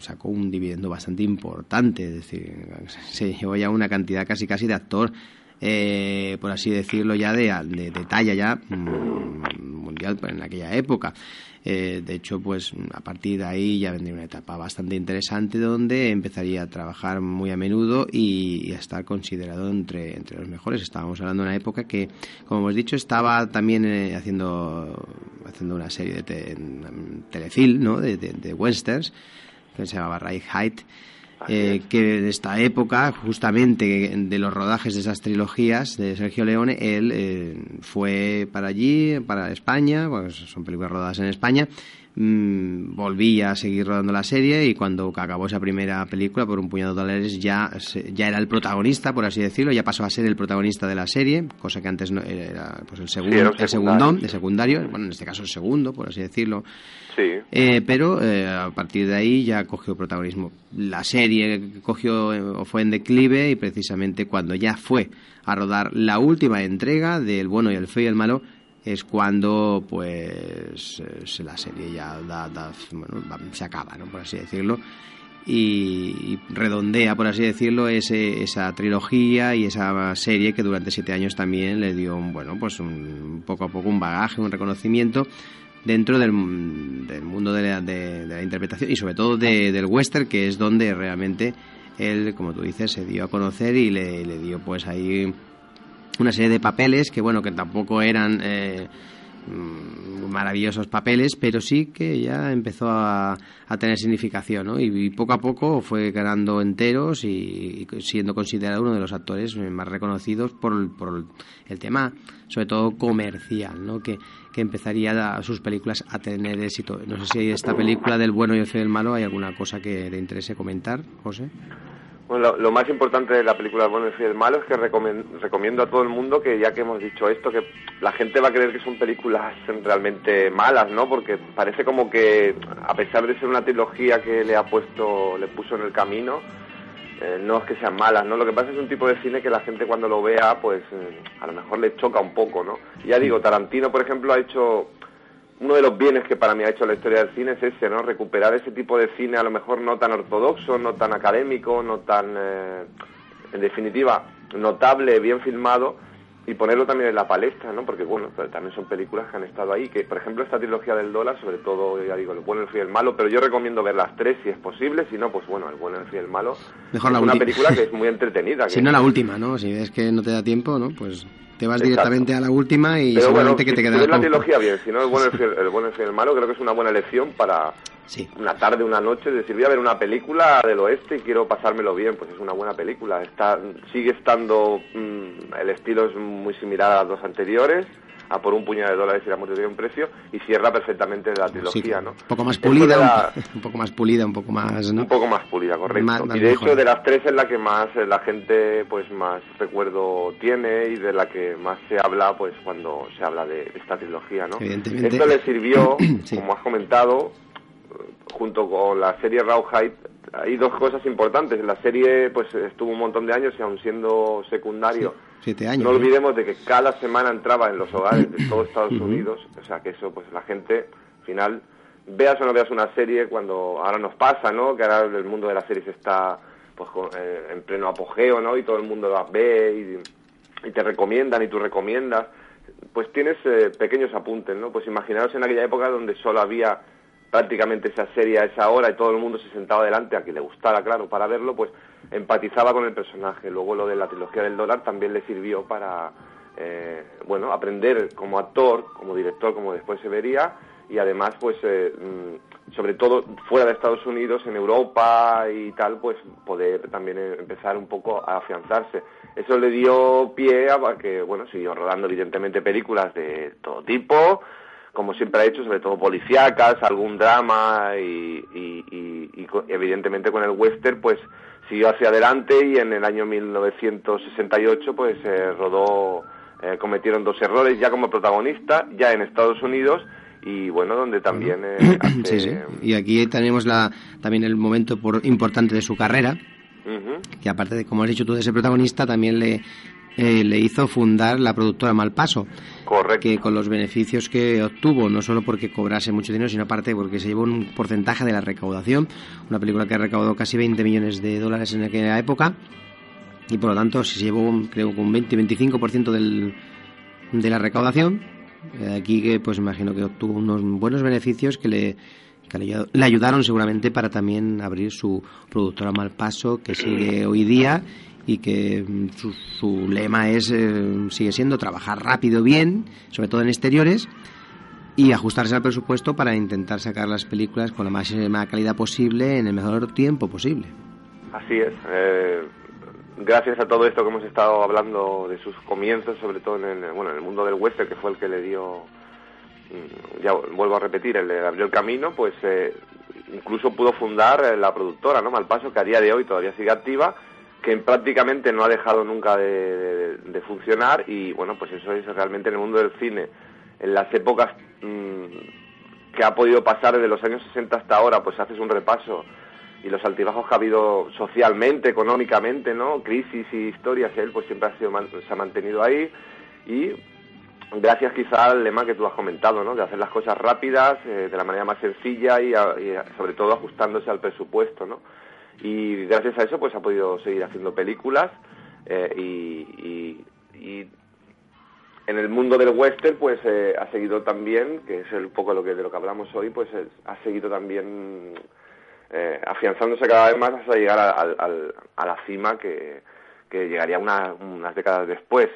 sacó un dividendo bastante importante. Es decir, se llevó ya una cantidad casi casi de actor. Eh, por así decirlo ya de, de, de talla ya mmm, mundial en aquella época eh, de hecho, pues a partir de ahí ya vendría una etapa bastante interesante donde empezaría a trabajar muy a menudo y, a estar considerado entre, entre los mejores. Estábamos hablando de una época que, como hemos dicho, estaba también eh, haciendo, haciendo una serie de te, telefilm, ¿no? De, de, de westerns que se llamaba Ray Height eh, que en esta época, justamente de los rodajes de esas trilogías de Sergio Leone, él eh, fue para allí, para España, pues son películas rodadas en España, mmm, volví a seguir rodando la serie y cuando acabó esa primera película, por un puñado de dólares, ya, ya era el protagonista, por así decirlo, ya pasó a ser el protagonista de la serie, cosa que antes no era pues el, segundo, sí, el, el segundo, el secundario, bueno, en este caso el segundo, por así decirlo. Sí. Eh, pero eh, a partir de ahí ya cogió protagonismo. La serie cogió o fue en declive y precisamente cuando ya fue a rodar la última entrega del bueno y el feo y el malo es cuando pues la serie ya da, da, bueno, se acaba, ¿no? por así decirlo. y, redondea, por así decirlo, ese, esa trilogía y esa serie que durante siete años también le dio, bueno, pues un, poco a poco un bagaje, un reconocimiento dentro del, mundo de la, de, la, interpretación y sobre todo del western, que es donde realmente él, como tú dices, se dio a conocer y le, le dio pues ahí una serie de papeles que, bueno, que tampoco eran... Eh, Mm, maravillosos papeles, pero sí que ya empezó a, tener significación, ¿no? Y, poco a poco fue ganando enteros y, siendo considerado uno de los actores más reconocidos por, el tema, sobre todo comercial, ¿no? Que, que empezaría a, sus películas a tener éxito. No sé si esta película del bueno y el feo y malo hay alguna cosa que le interese comentar, José. Bueno, lo, más importante de la película El bueno, el malo es que recomiendo a todo el mundo que ya que hemos dicho esto, que la gente va a creer que son películas realmente malas, ¿no? Porque parece como que, a pesar de ser una trilogía que le ha puesto, le puso en el camino, eh, no es que sean malas, ¿no? Lo que pasa es un tipo de cine que la gente cuando lo vea, pues eh, a lo mejor le choca un poco, ¿no? ya digo, Tarantino, por ejemplo, ha hecho uno de los bienes que para mí ha hecho la historia del cine es ese, ¿no? Recuperar ese tipo de cine a lo mejor no tan ortodoxo, no tan académico, no tan, eh, en definitiva, notable, bien filmado y ponerlo también en la palestra, ¿no? Porque, bueno, también son películas que han estado ahí, que, por ejemplo, esta trilogía del dólar, sobre todo, ya digo, el bueno, el frío y el malo, pero yo recomiendo ver las tres si es posible, si no, pues bueno, el bueno, el frío y el malo. Mejor es la una película que es muy entretenida. si no la última, ¿no? Si ves que no te da tiempo, ¿no? Pues te vas directamente a la última y seguramente que te quedará si la trilogía bien, si no el bueno, el, fiel, el bueno, el fiel, el malo, creo que es una buena elección para una tarde, una noche, decir, voy a ver una película del oeste y quiero pasármelo bien, pues es una buena película. Está, sigue estando, mm, el estilo es muy similar a las dos anteriores, a por un puñado de dólares y la muerte un precio y cierra perfectamente la trilogía, ¿no? Un poco más pulida, un, poco más pulida, un poco más, ¿no? Un poco más pulida, correcto. y de hecho de las tres es la que más eh, la gente pues más recuerdo tiene y de la que más se habla pues cuando se habla de, esta trilogía, ¿no? Esto le sirvió, como has comentado, junto con la serie Rawhide hay dos cosas importantes. La serie pues estuvo un montón de años y aún siendo secundario años. No olvidemos de que cada semana entraba en los hogares de todo Estados Unidos, o sea que eso, pues la gente, al final, veas o no veas una serie, cuando ahora nos pasa, ¿no? Que ahora el mundo de las series está pues eh, en pleno apogeo, ¿no? Y todo el mundo las ve y, te recomiendan y tú recomiendas. Pues tienes eh, pequeños apuntes, ¿no? Pues imaginaros en aquella época donde solo había prácticamente esa serie a esa hora y todo el mundo se sentaba delante a quien le gustara, claro, para verlo, pues empatizaba con el personaje. Luego lo de la trilogía del dólar también le sirvió para, eh, bueno, aprender como actor, como director, como después se vería, y además, pues, eh, mm, sobre todo fuera de Estados Unidos, en Europa y tal, pues poder también empezar un poco a afianzarse. Eso le dio pie a que, bueno, siguió rodando evidentemente películas de todo tipo, como siempre ha hecho, sobre todo policíacas, algún drama y, y evidentemente con el western, pues siguió hacia adelante y en el año 1968 pues eh, rodó, eh, cometieron dos errores ya como protagonista, ya en Estados Unidos y bueno, donde también... Eh, sí, sí. Y aquí tenemos la, también el momento por, importante de su carrera, que aparte de, como has dicho tú, de ser protagonista, también le, eh, le hizo fundar la productora Malpaso. Correcto. Que con los beneficios que obtuvo, no solo porque cobrase mucho dinero, sino aparte porque se llevó un porcentaje de la recaudación. Una película que ha recaudado casi 20 millones de dólares en aquella época. Y por lo tanto se llevó, creo, un 20-25% del, de la recaudación. Eh, aquí que pues imagino que obtuvo unos buenos beneficios que le que le ayudaron seguramente para también abrir su productora Malpaso, que sigue hoy día y que mm, su, lema es eh, sigue siendo trabajar rápido, bien, sobre todo en exteriores y ajustarse al presupuesto para intentar sacar las películas con la máxima calidad posible en el mejor tiempo posible. Así es. Eh, gracias a todo esto que hemos estado hablando de sus comienzos, sobre todo en el, bueno, en el mundo del western, que fue el que le dio, mm, ya vuelvo a repetir, el le abrió el camino, pues eh, incluso pudo fundar la productora, ¿no? Malpaso, que a día de hoy todavía sigue activa que prácticamente no ha dejado nunca de, funcionar y bueno, pues eso es realmente en el mundo del cine, en las épocas mm, que ha podido pasar desde los años 60 hasta ahora, pues haces un repaso y los altibajos que ha habido socialmente, económicamente, ¿no? Crisis y historias, él pues siempre ha sido, se ha mantenido ahí y gracias quizá al lema que tú has comentado, ¿no? De hacer las cosas rápidas, eh, de la manera más sencilla y, y sobre todo ajustándose al presupuesto, ¿no? Y gracias a eso pues ha podido seguir haciendo películas eh, y, y- en el mundo del western pues eh, ha seguido también que es un poco lo que de lo que hablamos hoy pues es- ha seguido también eh, afianzándose cada vez más hasta llegar a, al- a la cima que, que llegaría una- unas décadas después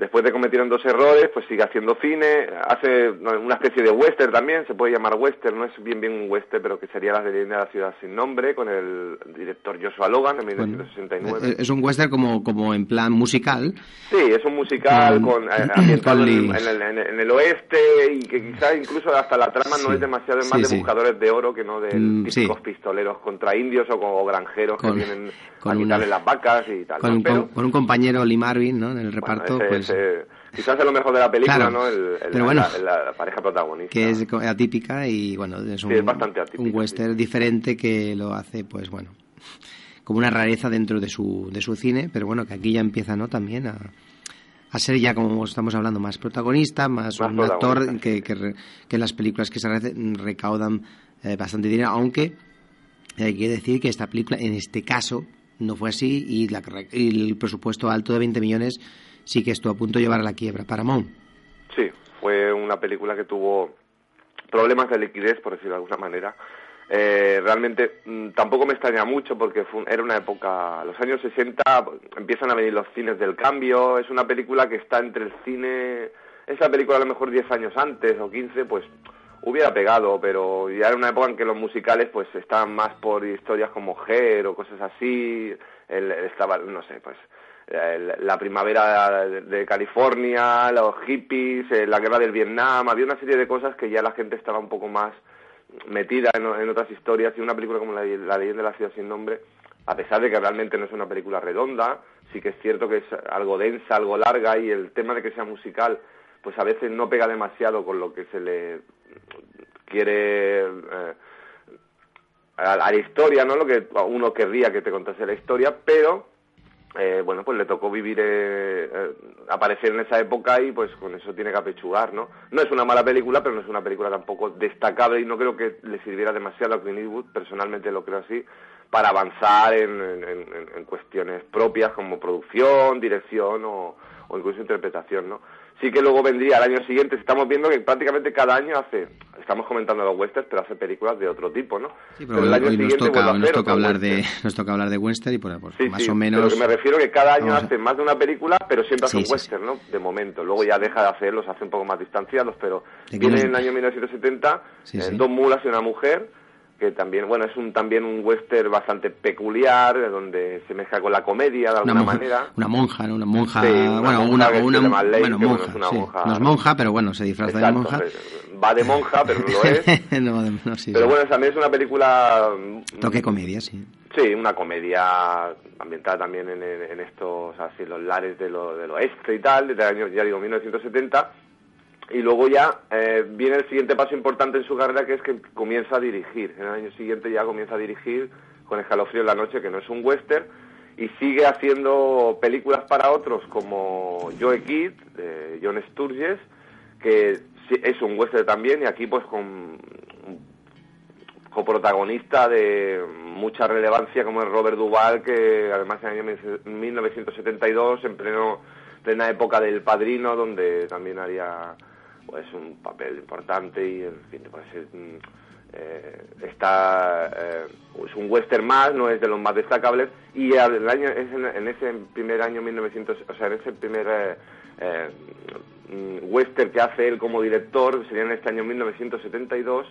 después de cometieron dos errores pues sigue haciendo cine hace no, una especie de western también se puede llamar western no es bien bien un western pero que sería la leyenda de la ciudad sin nombre con el director Joshua Logan en 1969 Eh, Es un western como, como en plan musical. Sí, es un musical Con- con, eh, ambientado con en, el, en el- en el oeste y que quizás incluso hasta la trama no Sí. es demasiado es Sí, más de sí. buscadores de oro que no de Mm, típicos pistoleros contra indios o, con- o granjeros Con- que vienen con a una- quitarle las vacas y tal. Con, ¿no? un- Pero, un compañero Lee Marvin, ¿no? En el reparto, ese- pues, ese- quizás es lo mejor de la película, Claro. ¿no? El, el- Pero bueno. la, la pareja protagonista. que es atípica y bueno, es un, Sí, es bastante atípica, un western diferente que lo hace, pues bueno, como una rareza dentro de su, de su cine, pero bueno, que aquí ya empieza, ¿no? También a, a ser ya, como estamos hablando, más protagonista, más, Más un actor que, que, que las películas que se recaudan eh, bastante dinero, aunque hay que decir que esta película, en este caso, no fue así y, la, y el presupuesto alto de 20 millones sí que estuvo a punto de llevar a la quiebra. Paramount. Sí, fue una película que tuvo problemas de liquidez, por decirlo de alguna manera. Eh, realmente mm, tampoco me extraña mucho porque fue era una época, los años 60 pues, empiezan a venir los cines del cambio, es una película que está entre el cine, esa película a lo mejor 10 años antes o 15, pues hubiera pegado, pero ya era una época en que los musicales pues estaban más por historias como Her o cosas así, el, estaba, no sé, pues la primavera de, de California, los hippies, eh, la guerra del Vietnam, había una serie de cosas que ya la gente estaba un poco más metida en, en otras historias y una película como la, la leyenda de la ciudad sin nombre, a pesar de que realmente no es una película redonda, sí que es cierto que es algo densa, algo larga y el tema de que sea musical, pues a veces no pega demasiado con lo que se le quiere eh, a, a la historia, ¿no? Lo que uno querría que te contase la historia, pero eh, bueno, pues le tocó vivir, eh, eh, aparecer en esa época y pues con eso tiene que apechugar, ¿no? No es una mala película, pero no es una película tampoco destacable y no creo que le sirviera demasiado a Clint Eastwood, personalmente lo creo así, para avanzar en, cuestiones propias como producción, dirección o incluso interpretación, ¿no? Sí que luego vendría al año siguiente, estamos viendo que prácticamente cada año hace, estamos comentando los westerns, pero hace películas de otro tipo, ¿no? Sí, pero, el año hoy nos siguiente toca, nos toca hablar western. de nos toca hablar de western y por, por- Sí, más sí, o pero menos que me refiero que cada año a- hace más de una película, pero siempre hace un western, ¿no? De momento. Luego ya deja de hacerlos, hace un poco más distanciados, pero ¿De qué viene en el año 1970 Sí, eh. Dos mulas y una mujer, que también, bueno, es un también un western bastante peculiar, donde se mezcla con la comedia de una, alguna monja, manera. una monja, ¿no? Una monja, Sí, una bueno, monja una, una bueno, bueno, monja, es una sí. monja- No es monja, pero bueno, se disfraza de Exacto, monja. eh, Va de monja, pero no lo es. no, de- no, sí, pero bueno, también es una película mm, Toque comedia, sí. Sí, una comedia ambientada también en estos, así, los lares de lo- del oeste y tal, desde el año, ya digo, 1970. Y luego ya eh, viene el siguiente paso importante en su carrera, que es que comienza a dirigir. En el año siguiente ya comienza a dirigir con Escalofrío en la noche, que no es un western, y sigue haciendo películas para otros como Joe Kidd, de John Sturges, que es un western también, y aquí pues con coprotagonista de mucha relevancia como es Robert Duvall, que además en el año 1972, en pleno, plena época del Padrino, donde también haría pues un papel importante y en fin, pues es, mm, eh, está eh, es un western más, no es de los más destacables y el año es en, ese primer año 1900, o sea, en ese primer eh, western que hace él como director sería en este año 1972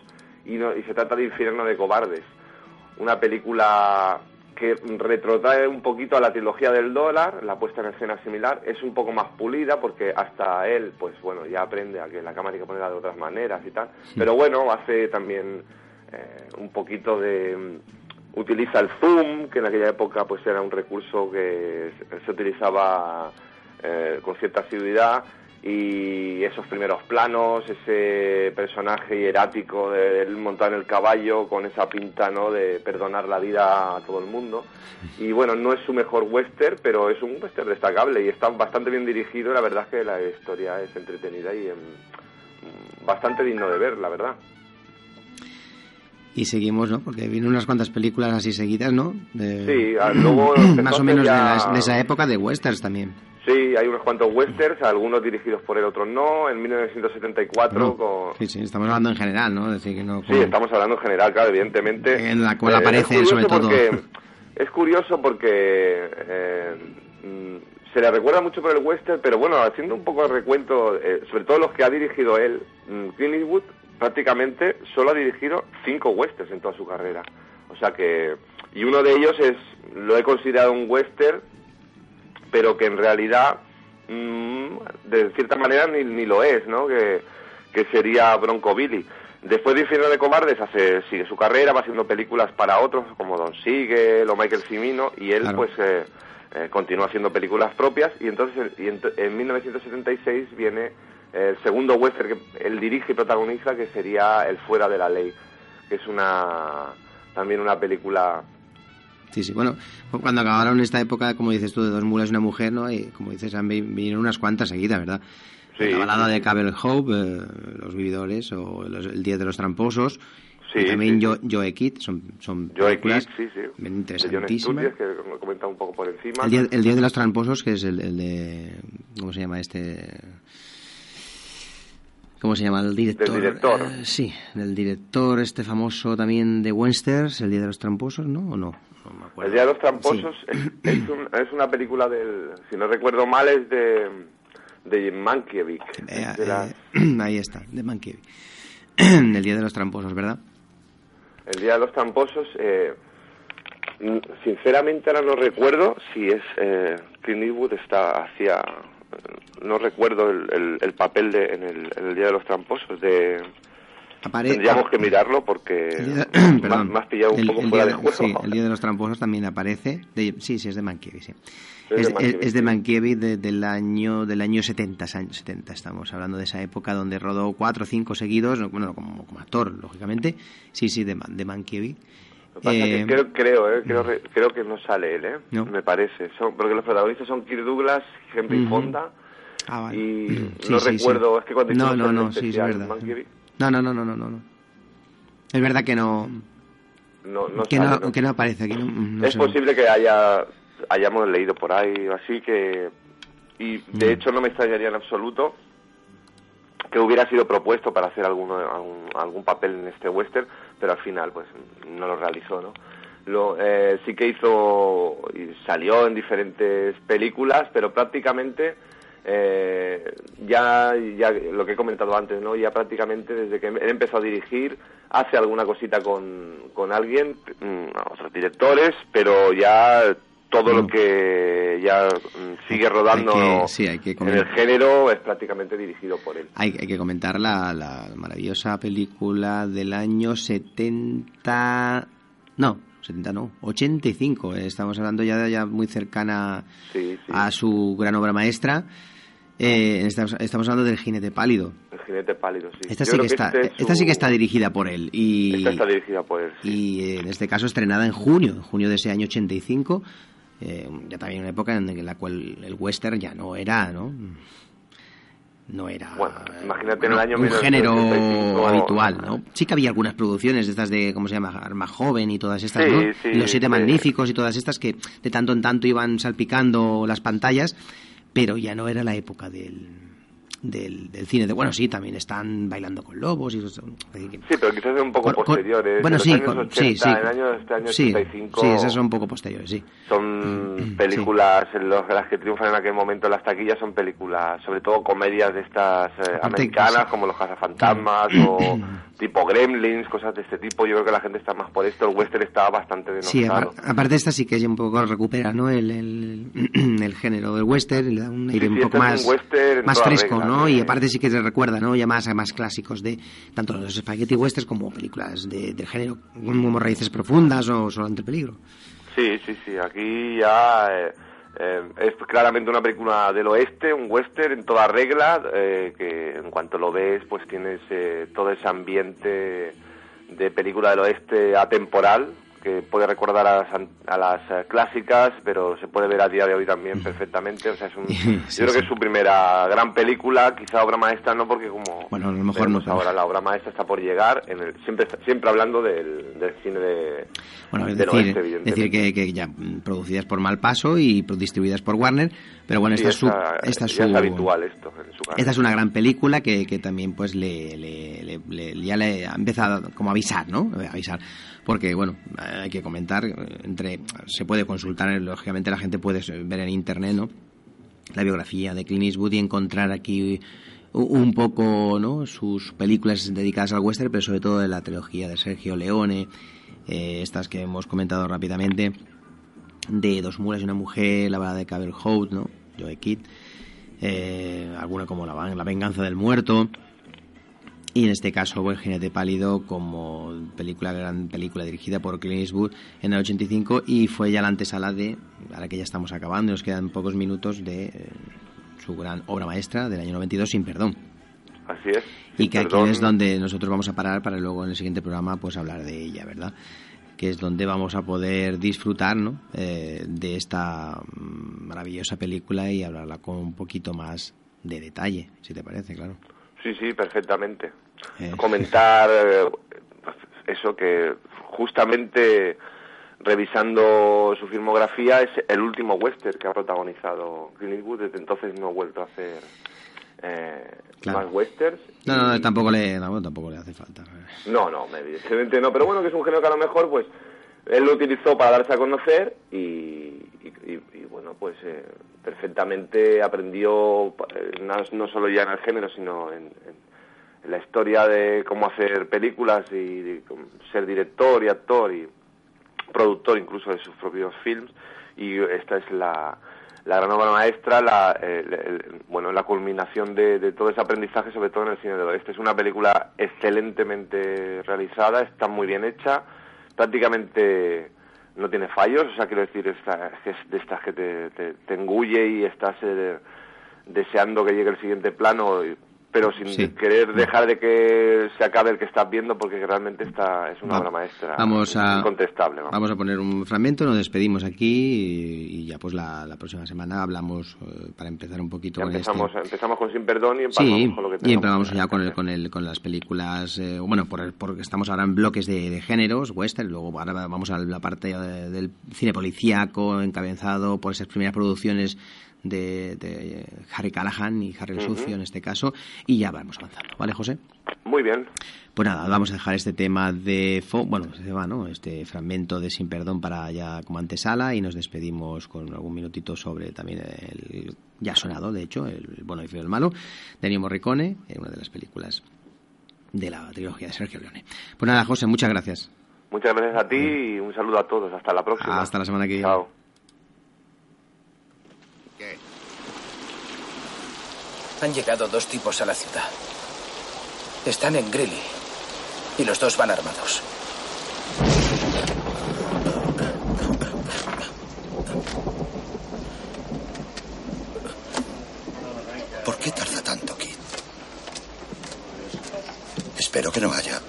y, no- y se trata de Infierno de Cobardes, una película que retrotrae un poquito a la trilogía del dólar, la puesta en escena similar, es un poco más pulida porque hasta él, pues bueno, ya aprende a que la cámara hay que ponerla de otras maneras y tal, pero bueno, hace también eh, un poquito de... mm, utiliza el zoom, que en aquella época pues era un recurso que se, se utilizaba eh, con cierta asiduidad y esos primeros planos, ese personaje hierático de él montado en el caballo con esa pinta ¿no? de perdonar la vida a todo el mundo. Y bueno, no es su mejor western, pero es un western destacable y está bastante bien dirigido. La verdad es que la historia es entretenida y em, bastante digno de ver, la verdad. Y seguimos, ¿no? Porque vienen unas cuantas películas así seguidas, ¿no? De- Sí, ah, luego más o menos de, la- de esa época de westerns también. Sí, hay unos cuantos westerns, algunos dirigidos por él, otros no. En 1974 No. con... Sí, sí, estamos hablando en general, ¿no? Es decir, que no... Sí, estamos hablando en general, claro, evidentemente. En la cual Eh, aparece sobre todo- porque- es curioso porque eh, se le recuerda mucho por el western, pero bueno, haciendo un poco de recuento, eh, sobre todo los que ha dirigido él, mm, Clint Eastwood prácticamente solo ha dirigido cinco westerns en toda su carrera. O sea que... Y uno de ellos es, lo he considerado un western, pero que en realidad, mm, de cierta manera, ni, ni lo es, ¿no? Que, que sería Bronco Billy. Después de Infierno de Cobardes hace, sigue su carrera, va haciendo películas para otros como Don Siegel o Michael Cimino y él Claro. pues eh, eh, continúa haciendo películas propias y entonces y ent- en 1976 viene el segundo western que él dirige y protagoniza que sería El Fuera de la Ley, que es una también una película Sí, sí, bueno, cuando acabaron esta época, como dices tú, de dos mulas y una mujer, ¿no? Y como dices, han vi- vinieron unas cuantas seguidas, ¿verdad? Sí, la balada de. Cable Hope, eh, Los Vividores, o los- El Día de los Tramposos, Sí, y también sí, Joe, Joe Kidd, son, son Joe películas Kidd, sí, sí. bien de John interesantísimas. Sturges, que he comentado un poco por encima. El día, el día de los tramposos, que es el, el de... ¿Cómo se llama este...? ¿Cómo se llama? El director. Del director. Eh, sí, el director este famoso también de Westerns, El día de los tramposos, ¿no? ¿O no? No me acuerdo. El Día de los Tramposos es, es, un- es una película del, si no recuerdo mal, es de, de Mankiewicz. Eh, de eh, ahí está, de Mankiewicz. El día de los tramposos, ¿verdad? el Día de los Tramposos, eh, sinceramente ahora no recuerdo si es eh, Clint Eastwood está hacia, eh, no recuerdo el, el- el papel de en el, en el Día de los Tramposos de Apare- tendríamos que mirarlo porque perdón. me has pillado un El- poco el fuera día de juego. Sí, el día de los tramposos también aparece. de- sí, sí, es de Mankiewicz, sí. Es de Es, de. Mankiewicz de- del año del año 70, años 70, estamos hablando de esa época donde rodó cuatro o cinco seguidos, no, bueno, como, como actor, lógicamente. Sí, sí, de, Man- de Mankiewicz. Eh, creo, creo, eh, creo, re- creo que no sale él, ¿eh? No. Me parece. Son, porque los protagonistas son Kirk Douglas, Henry Ujú. Fonda. ah, vale. Y Sí, no sí, recuerdo, sí. es que cuando No, no, no, sí, es verdad. Mankiewicz, No, no, no, no, no, no. no. Es verdad que no, no, no que, sale, no, ¿no? que no aparece aquí. No es sé. posible que haya hayamos leído por ahí o así que y de Mm. hecho no me extrañaría en absoluto que hubiera sido propuesto para hacer alguno, algún, algún papel en este western pero al final pues no lo realizó no lo, eh, sí que hizo y salió en diferentes películas pero prácticamente eh, ya, ya lo que he comentado antes, ¿no? Ya prácticamente desde que él empezó a dirigir, hace alguna cosita con, con alguien, mm, otros directores, pero ya todo lo que ya mm, sigue rodando que- sí, en el género es prácticamente dirigido por él. Hay, hay que comentar la, la maravillosa película del año 70... No, 70 no, 85. eh, Estamos hablando ya, ya muy cercana Sí, sí. a su gran obra maestra. Eh, estamos, estamos hablando del jinete pálido. El jinete pálido, sí. Esta Yo sí, que está, este es esta sí que está dirigida por él. Y, esta está dirigida por él. sí. y eh, en este caso estrenada en junio, en junio de ese año 85. eh, ya también una época en la cual el western ya no era, ¿no? No era Bueno, imagínate bueno, en el año un género 1985, habitual, ¿no? Sí que había algunas producciones de estas de, ¿cómo se llama? Arma Joven y todas estas, Sí, ¿no? sí, y los Siete sí. Magníficos y todas estas que de tanto en tanto iban salpicando las pantallas, pero ya no era la época del, del, del cine. De, bueno, sí, también están bailando con lobos y eso. Sí, pero quizás es un poco Con- posteriores. bueno, sí, años con- 80, sí, sí. En este año Sí, 85 sí, esas son un poco posteriores, sí. son películas, en los, las que triunfan en aquel momento en las taquillas son películas, sobre todo comedias de estas eh, americanas, sí. como Los Cazafantasmas o tipo Gremlins, cosas de este tipo. Yo creo que la gente está más por esto. El western está bastante Sí, denostado. apar- aparte esta sí que un poco recupera, ¿no? El, el, el género del western, le da un aire sí, un poco este es más, western más fresco, ¿no? Y aparte sí que se recuerda, ¿no? Ya más a más clásicos de tanto los spaghetti westerns como películas de, género como Raíces Profundas o Solo ante el peligro. Sí, sí, sí. Aquí ya eh, eh, es claramente una película del oeste, un western en toda regla, eh, que en cuanto lo ves, pues tienes eh, todo ese ambiente de película del oeste atemporal, que puede recordar a las, a las eh, clásicas, pero se puede ver a día de hoy también perfectamente. O sea, es un, Sí, yo creo sí. que es su primera gran película, quizá obra maestra no, porque como Bueno, a lo mejor no, ahora la obra maestra está por llegar, en el, siempre siempre hablando del, del cine de Bueno, es del decir, oeste, decir que, que ya mm, producidas por Malpaso y distribuidas por Warner, pero bueno, Sí, esta, es su, esta- esta es habitual esto en su esta es una gran película que, que también pues le, le- le- le- ya le ha empezado como a avisar, ¿no? A avisar. Porque, bueno, hay que comentar, entre se puede consultar, lógicamente la gente puede ver en internet, ¿no? La biografía de Clint Eastwood y encontrar aquí un poco, ¿no? Sus películas dedicadas al western, pero sobre todo de la trilogía de Sergio Leone, eh, estas que hemos comentado rápidamente, de Dos mulas y una mujer, la balada de Cabell Hout, ¿no? Joe Kidd, eh, alguna como la, la venganza del muerto, y en este caso Buen jinete pálido como película gran película dirigida por Clint Eastwood en el 85 y fue ya la antesala de ahora que ya estamos acabando nos quedan pocos minutos de eh, su gran obra maestra del año 92 sin perdón Así es. y que aquí es donde nosotros vamos a parar para luego en el siguiente programa pues hablar de ella verdad que es donde vamos a poder disfrutar ¿no? Eh, de esta maravillosa película y hablarla con un poquito más de detalle si te parece claro Sí, sí, perfectamente. Eh. Comentar eh, eso que justamente revisando su filmografía es el último western que ha protagonizado Clint Eastwood. Desde entonces no ha vuelto a hacer eh, Claro. más westerns. no, no, no, tampoco le, no, tampoco le hace falta. No, no, evidentemente no. Pero bueno, que es un género que a lo mejor, pues, él lo utilizó para darse a conocer y, y- y- y, bueno, pues eh, perfectamente aprendió, eh, no, solo ya en el género, sino en, en- la historia de cómo hacer películas y ser director y actor y productor incluso de sus propios films. Y esta es la, la gran obra maestra, la, bueno, la culminación de, de todo ese aprendizaje, sobre todo en el cine del oeste. Es una película excelentemente realizada, está muy bien hecha, prácticamente no tiene fallos, o sea, quiero decir, es de estas que te, te, te engulle y estás eh, deseando que llegue el siguiente plano, pero sin Sí. querer dejar de que se acabe el que estás viendo, porque realmente esta es una Va- obra maestra Vamos a, incontestable. vamos. vamos a poner un fragmento, nos despedimos aquí y, y ya pues la, la próxima semana hablamos eh, para empezar un poquito Ya con empezamos, este. empezamos con Sin Perdón y empezamos Sí, con lo que y tenemos. empezamos ya con, el, con, el, con las películas, eh, bueno, por el- porque estamos ahora en bloques de, de géneros, western, luego ahora vamos a la parte eh, del cine policíaco, encabezado por esas primeras producciones de, de Harry Callahan y Harry el. Sucio en este caso, y ya vamos avanzando, ¿vale, José? Muy bien. Pues nada, vamos a dejar este tema de... fo- Bueno, este tema, ¿no? Este fragmento de Sin Perdón para ya como antesala y nos despedimos con algún minutito sobre también el ya sonado, de hecho, el bueno y feo el malo, de Ennio Morricone, en una de las películas de la trilogía de Sergio Leone. Pues nada, José, muchas gracias. Muchas gracias a ti y un saludo a todos. Hasta la próxima. Hasta la semana que viene. Chao. Han llegado dos tipos a la ciudad. Están en Greeley. Y los dos van armados. ¿Por qué tarda tanto, Kid? Espero que no haya.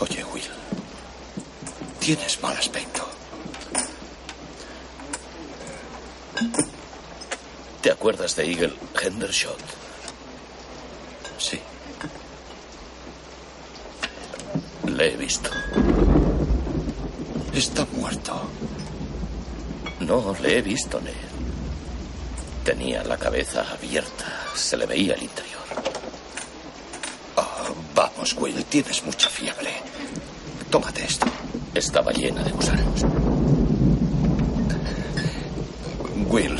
Oye, Will. Tienes mal aspecto. ¿Te acuerdas de Eagle Hendershot? Sí. Le he visto. Está muerto. No, le he visto, Ned. Tenía la cabeza abierta. Se le veía el interior. Ah, vamos, Will. Tienes mucha fiebre. Tómate esto. Estaba llena de gusanos. Will,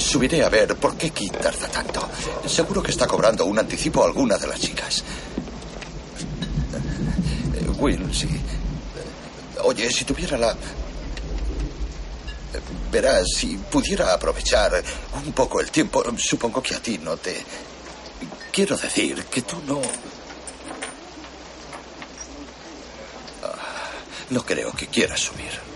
subiré a ver por qué Kid tarda tanto. Seguro que está cobrando un anticipo a alguna de las chicas. Will, sí. Oye, si tuviera la... Verás, si pudiera aprovechar un poco el tiempo, supongo que a ti no te... Quiero decir que tú no... Ah, No creo que quieras subir.